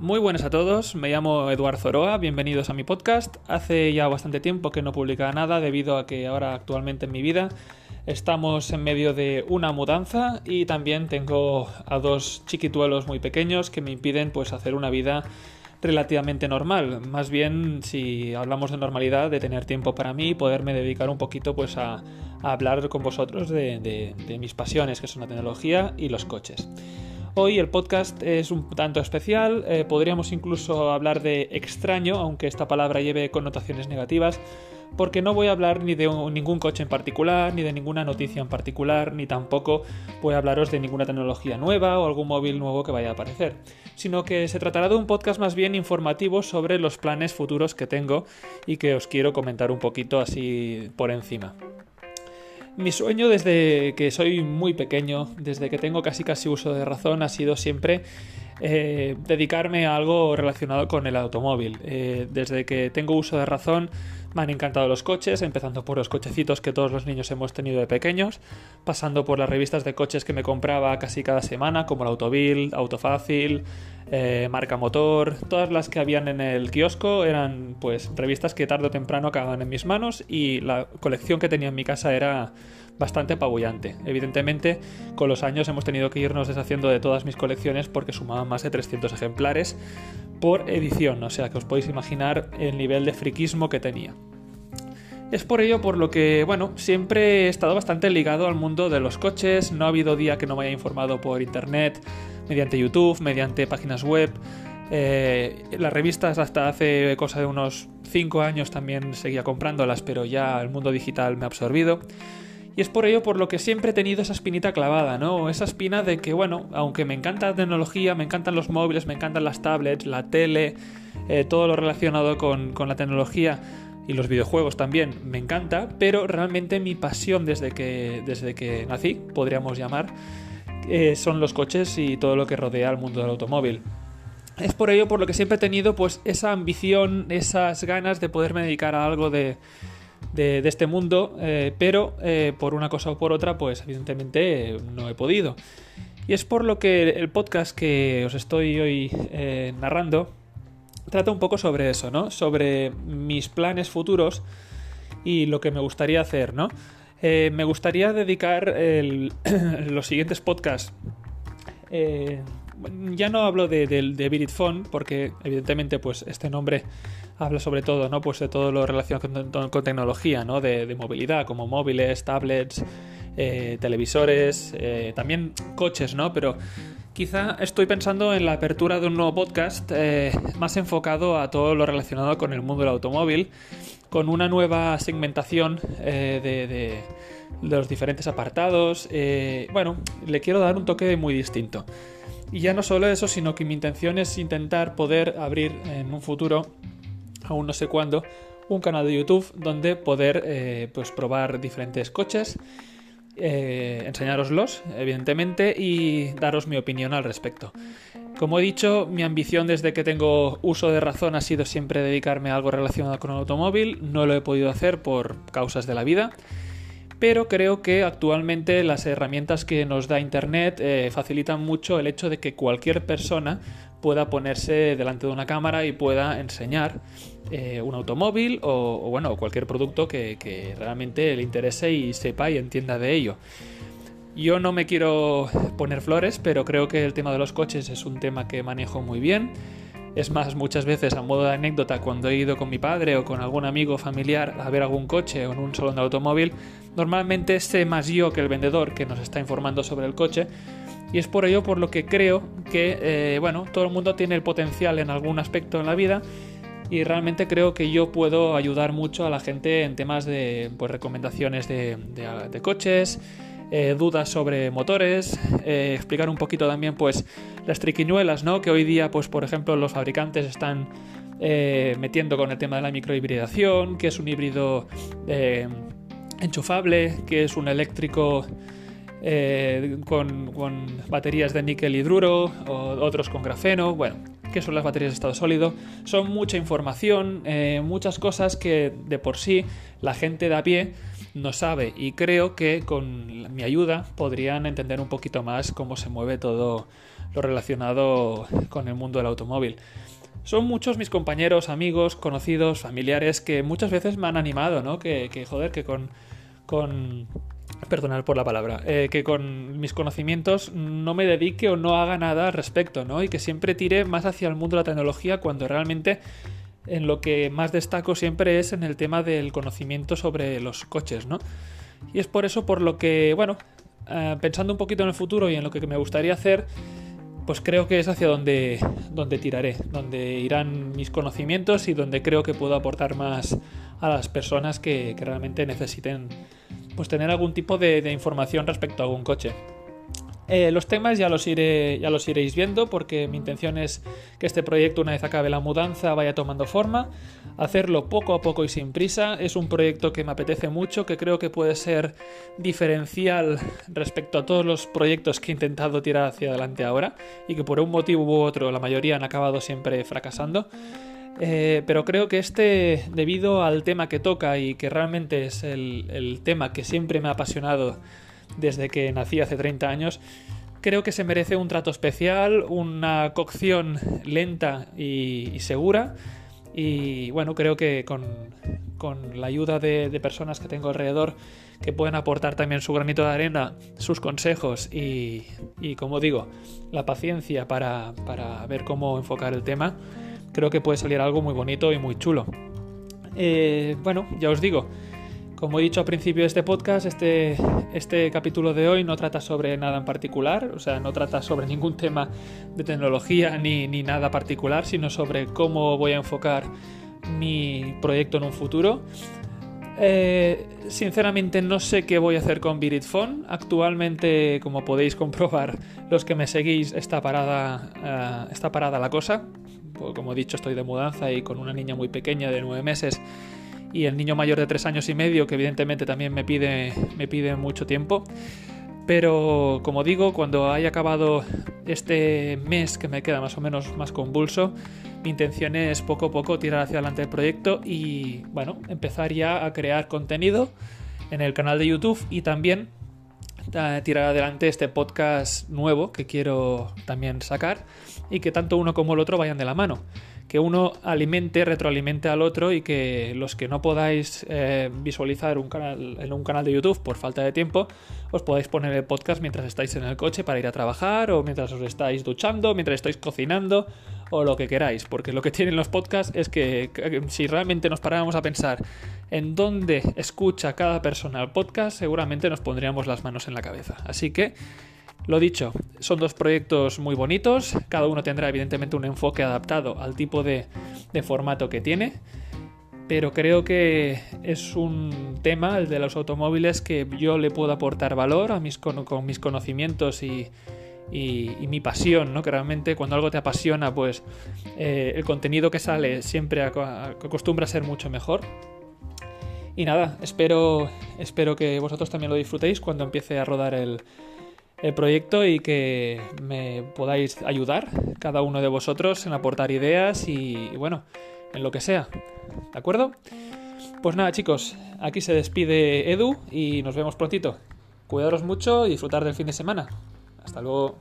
Muy buenas a todos, me llamo Eduard Zoroa, bienvenidos a mi podcast. Hace ya bastante tiempo que no publicaba nada debido a que ahora actualmente en mi vida estamos en medio de una mudanza y también tengo a dos chiquituelos muy pequeños que me impiden pues hacer una vida relativamente normal. Más bien, si hablamos de normalidad, de tener tiempo para mí y poderme dedicar un poquito pues a, hablar con vosotros de mis pasiones, que son la tecnología y los coches. Hoy el podcast es un tanto especial, eh, podríamos incluso hablar de extraño, aunque esta palabra lleve connotaciones negativas, porque no voy a hablar ni de ningún coche en particular, ni de ninguna noticia en particular, ni tampoco voy a hablaros de ninguna tecnología nueva o algún móvil nuevo que vaya a aparecer, sino que se tratará de un podcast más bien informativo sobre los planes futuros que tengo y que os quiero comentar un poquito así por encima. Mi sueño desde que soy muy pequeño, desde que tengo casi casi uso de razón, ha sido siempre eh, dedicarme a algo relacionado con el automóvil. Eh, desde que tengo uso de razón me han encantado los coches, empezando por los cochecitos que todos los niños hemos tenido de pequeños, pasando por las revistas de coches que me compraba casi cada semana, como el Autovil, Autofácil, eh, Marca Motor, todas las que habían en el kiosco eran pues revistas que tarde o temprano acababan en mis manos y la colección que tenía en mi casa era bastante apabullante. Evidentemente, con los años hemos tenido que irnos deshaciendo de todas mis colecciones porque sumaban más de 300 ejemplares por edición, o sea que os podéis imaginar el nivel de friquismo que tenía. Es por ello por lo que, bueno, siempre he estado bastante ligado al mundo de los coches, no ha habido día que no me haya informado por internet, mediante YouTube, mediante páginas web. Eh, las revistas hasta hace cosa de unos 5 años también seguía comprándolas, pero ya el mundo digital me ha absorbido. Y es por ello por lo que siempre he tenido esa espinita clavada, ¿no? Esa espina de que, bueno, aunque me encanta la tecnología, me encantan los móviles, me encantan las tablets, la tele, eh, todo lo relacionado con, con la tecnología, y los videojuegos también me encanta, pero realmente mi pasión desde que, desde que nací, podríamos llamar, eh, son los coches y todo lo que rodea al mundo del automóvil. Es por ello por lo que siempre he tenido pues esa ambición, esas ganas de poderme dedicar a algo de, de, este mundo, eh, pero eh, por una cosa o por otra, pues evidentemente no he podido. Y es por lo que el podcast que os estoy hoy narrando trata un poco sobre eso, ¿no? Sobre mis planes futuros y lo que me gustaría hacer, ¿no? Eh, me gustaría dedicar los siguientes podcasts. Eh, ya no hablo de, de, Phone, porque evidentemente pues este nombre habla sobre todo, ¿no? Pues de todo lo relacionado con, tecnología, ¿no? De, movilidad, como móviles, tablets, eh, televisores, también coches, ¿no? Pero Quizá estoy pensando en la apertura de un nuevo podcast eh, más enfocado a todo lo relacionado con el mundo del automóvil, con una nueva segmentación eh, de, los diferentes apartados. Eh, bueno, le quiero dar un toque muy distinto. Y ya no solo eso, sino que mi intención es intentar poder abrir en un futuro, aún no sé cuándo, un canal de YouTube donde poder pues probar diferentes coches eh, enseñároslos, evidentemente, y daros mi opinión al respecto. Como he dicho, mi ambición desde que tengo uso de razón ha sido siempre dedicarme a algo relacionado con el automóvil. No lo he podido hacer por causas de la vida pero creo que actualmente las herramientas que nos da Internet eh, facilitan mucho el hecho de que cualquier persona pueda ponerse delante de una cámara y pueda enseñar eh, un automóvil o, bueno cualquier producto que, que realmente le interese y sepa y entienda de ello. Yo no me quiero poner flores, pero creo que el tema de los coches es un tema que manejo muy bien. Es más, muchas veces a modo de anécdota, cuando he ido con mi padre o con algún amigo familiar a ver algún coche o en un salón de automóvil, normalmente sé más yo que el vendedor que nos está informando sobre el coche. Y es por ello por lo que creo que, eh, bueno, todo el mundo tiene el potencial en algún aspecto en la vida y realmente creo que yo puedo ayudar mucho a la gente en temas de pues, recomendaciones de coches, eh, dudas sobre motores, eh, explicar un poquito también pues las triquiñuelas, ¿no? Que hoy día, pues por ejemplo, los fabricantes están eh, metiendo con el tema de la microhibridación, que es un híbrido enchufable, que es un eléctrico con, con, baterías de níquel hidruro, o otros con grafeno, bueno, que son las baterías de estado sólido. Son mucha información, muchas cosas que de por sí la gente de a pie no sabe y creo que con mi ayuda podrían entender un poquito más cómo se mueve todo lo relacionado con el mundo del automóvil. Son muchos mis compañeros, amigos, conocidos, familiares que muchas veces me han animado, ¿no? Que, joder, que con, con perdonad por la palabra, eh, que con mis conocimientos no me dedique o no haga nada al respecto, ¿no? Y que siempre tire más hacia el mundo de la tecnología cuando realmente en lo que más destaco siempre es en el tema del conocimiento sobre los coches, ¿no? Y es por eso por lo que, bueno, eh, pensando un poquito en el futuro y en lo que me gustaría hacer, pues creo que es hacia donde, donde tiraré, donde irán mis conocimientos y donde creo que puedo aportar más a las personas que, realmente necesiten pues tener algún tipo de, de información respecto a algún coche. Eh, los temas ya los, iré, ya los iréis viendo porque mi intención es que este proyecto una vez acabe la mudanza vaya tomando forma, hacerlo poco a poco y sin prisa. Es un proyecto que me apetece mucho, que creo que puede ser diferencial respecto a todos los proyectos que he intentado tirar hacia adelante ahora y que por un motivo u otro la mayoría han acabado siempre fracasando. Eh, pero creo que este, debido al tema que toca y que realmente es el, el tema que siempre me ha apasionado desde que nací hace 30 años, creo que se merece un trato especial, una cocción lenta y, segura. Y bueno, creo que con, la ayuda de, personas que tengo alrededor que pueden aportar también su granito de arena, sus consejos y, como digo, la paciencia para, ver cómo enfocar el tema, creo que puede salir algo muy bonito y muy chulo. Eh, bueno, ya os digo, como he dicho al principio de este podcast, este, este capítulo de hoy no trata sobre nada en particular, o sea, no trata sobre ningún tema de tecnología ni, nada particular, sino sobre cómo voy a enfocar mi proyecto en un futuro. Eh, sinceramente no sé qué voy a hacer con Phone. Actualmente, como podéis comprobar, los que me seguís, está parada, eh, está parada la cosa. Como he dicho, estoy de mudanza y con una niña muy pequeña de nueve meses y el niño mayor de tres años y medio, que evidentemente también me pide, me pide mucho tiempo. Pero como digo, cuando haya acabado este mes que me queda más o menos más convulso, mi intención es poco a poco tirar hacia adelante el proyecto y bueno, empezar ya a crear contenido en el canal de YouTube y también tirar adelante este podcast nuevo que quiero también sacar y que tanto uno como el otro vayan de la mano que uno alimente, retroalimente al otro y que los que no podáis eh, visualizar un canal, en un canal de YouTube por falta de tiempo, os podáis poner el podcast mientras estáis en el coche para ir a trabajar o mientras os estáis duchando, mientras estáis cocinando o lo que queráis, porque lo que tienen los podcasts es que si realmente nos paráramos a pensar en dónde escucha cada persona el podcast, seguramente nos pondríamos las manos en la cabeza. Así que lo dicho, son dos proyectos muy bonitos, cada uno tendrá evidentemente un enfoque adaptado al tipo de, formato que tiene, pero creo que es un tema, el de los automóviles, que yo le puedo aportar valor a mis, con, mis conocimientos y, mi pasión, ¿no? Que realmente cuando algo te apasiona, pues eh, el contenido que sale siempre acostumbra a ser mucho mejor. Y nada, espero, espero que vosotros también lo disfrutéis cuando empiece a rodar el, el proyecto y que me podáis ayudar, cada uno de vosotros, en aportar ideas y, bueno, en lo que sea. ¿De acuerdo? Pues nada, chicos, aquí se despide Edu y nos vemos prontito. Cuidaros mucho y disfrutar del fin de semana. Hasta luego.